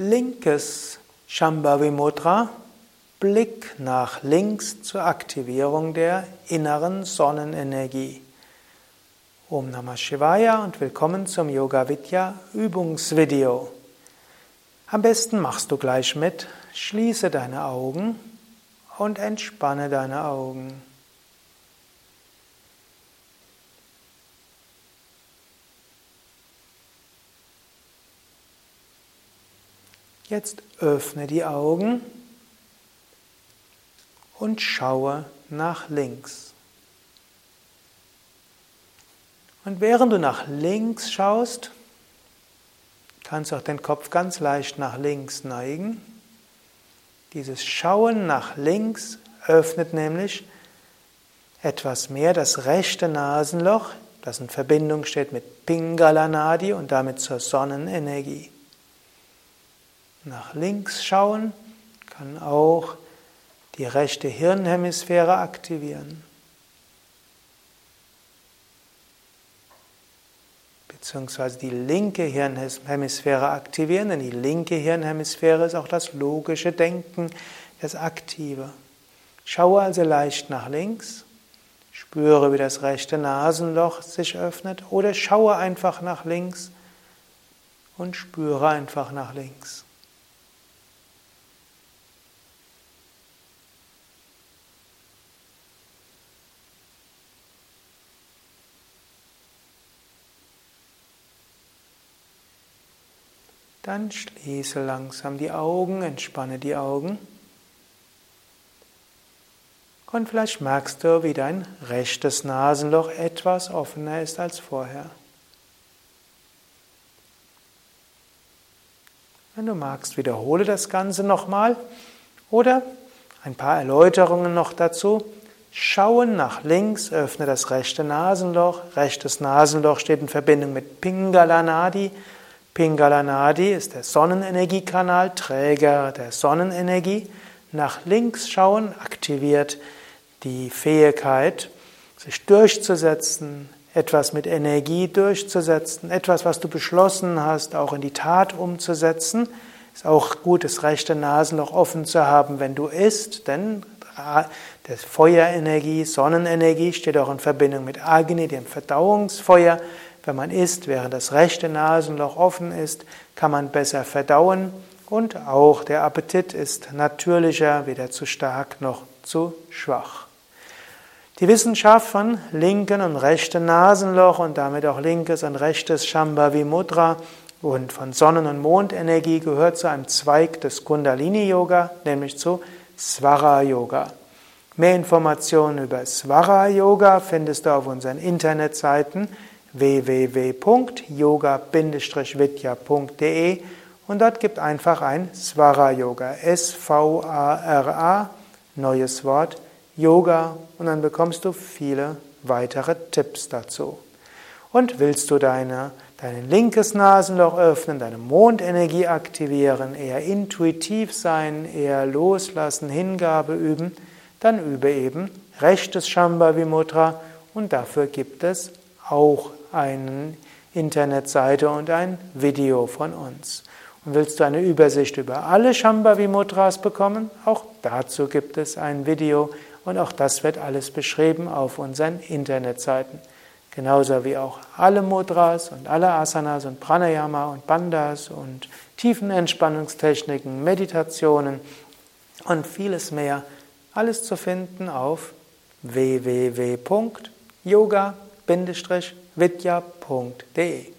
Linkes Shambhavi Mudra, Blick nach links zur Aktivierung der inneren Sonnenenergie. Om Namah Shivaya und willkommen zum Yoga Vidya Übungsvideo. Am besten machst du gleich mit, schließe deine Augen und entspanne deine Augen. Jetzt öffne die Augen und schaue nach links. Und während du nach links schaust, kannst du auch den Kopf ganz leicht nach links neigen. Dieses Schauen nach links öffnet nämlich etwas mehr das rechte Nasenloch, das in Verbindung steht mit Pingala Nadi und damit zur Sonnenenergie. Nach links schauen kann auch die rechte Hirnhemisphäre aktivieren. Beziehungsweise die linke Hirnhemisphäre aktivieren, denn die linke Hirnhemisphäre ist auch das logische Denken, das Aktive. Schaue also leicht nach links, spüre, wie das rechte Nasenloch sich öffnet oder schaue einfach nach links und spüre einfach nach links. Dann schließe langsam die Augen, entspanne die Augen. Und vielleicht merkst du, wie dein rechtes Nasenloch etwas offener ist als vorher. Wenn du magst, wiederhole das Ganze nochmal oder ein paar Erläuterungen noch dazu. Schauen nach links, öffne das rechte Nasenloch. Rechtes Nasenloch steht in Verbindung mit Pingala Nadi. Pingala Nadi ist der Sonnenenergiekanal, Träger der Sonnenenergie. Nach links schauen aktiviert die Fähigkeit, sich durchzusetzen, etwas mit Energie durchzusetzen, etwas, was du beschlossen hast, auch in die Tat umzusetzen. Ist auch gut, das rechte Nasenloch offen zu haben, wenn du isst, denn der Feuerenergie, Sonnenenergie steht auch in Verbindung mit Agni, dem Verdauungsfeuer. Wenn man isst, während das rechte Nasenloch offen ist, kann man besser verdauen und auch der Appetit ist natürlicher, weder zu stark noch zu schwach. Die Wissenschaft von linken und rechten Nasenloch und damit auch linkes und rechtes Shambhavi Mudra und von Sonnen- und Mondenergie gehört zu einem Zweig des Kundalini Yoga, nämlich zu Swara Yoga. Mehr Informationen über Swara Yoga findest du auf unseren Internetseiten www.yoga-vidya.de und dort gibt einfach ein Svara Yoga, S-V-A-R-A, neues Wort, Yoga. Und dann bekommst du viele weitere Tipps dazu. Und willst du deine, dein linkes Nasenloch öffnen, deine Mondenergie aktivieren, eher intuitiv sein, eher loslassen, Hingabe üben, dann übe eben rechtes Shambhavi Mudra und dafür gibt es auch eine Internetseite und ein Video von uns. Und willst du eine Übersicht über alle Shambhavi Mudras bekommen? Auch dazu gibt es ein Video und auch das wird alles beschrieben auf unseren Internetseiten. Genauso wie auch alle Mudras und alle Asanas und Pranayama und Bandhas und Tiefenentspannungstechniken, Meditationen und vieles mehr. Alles zu finden auf www.yoga.com vidya.de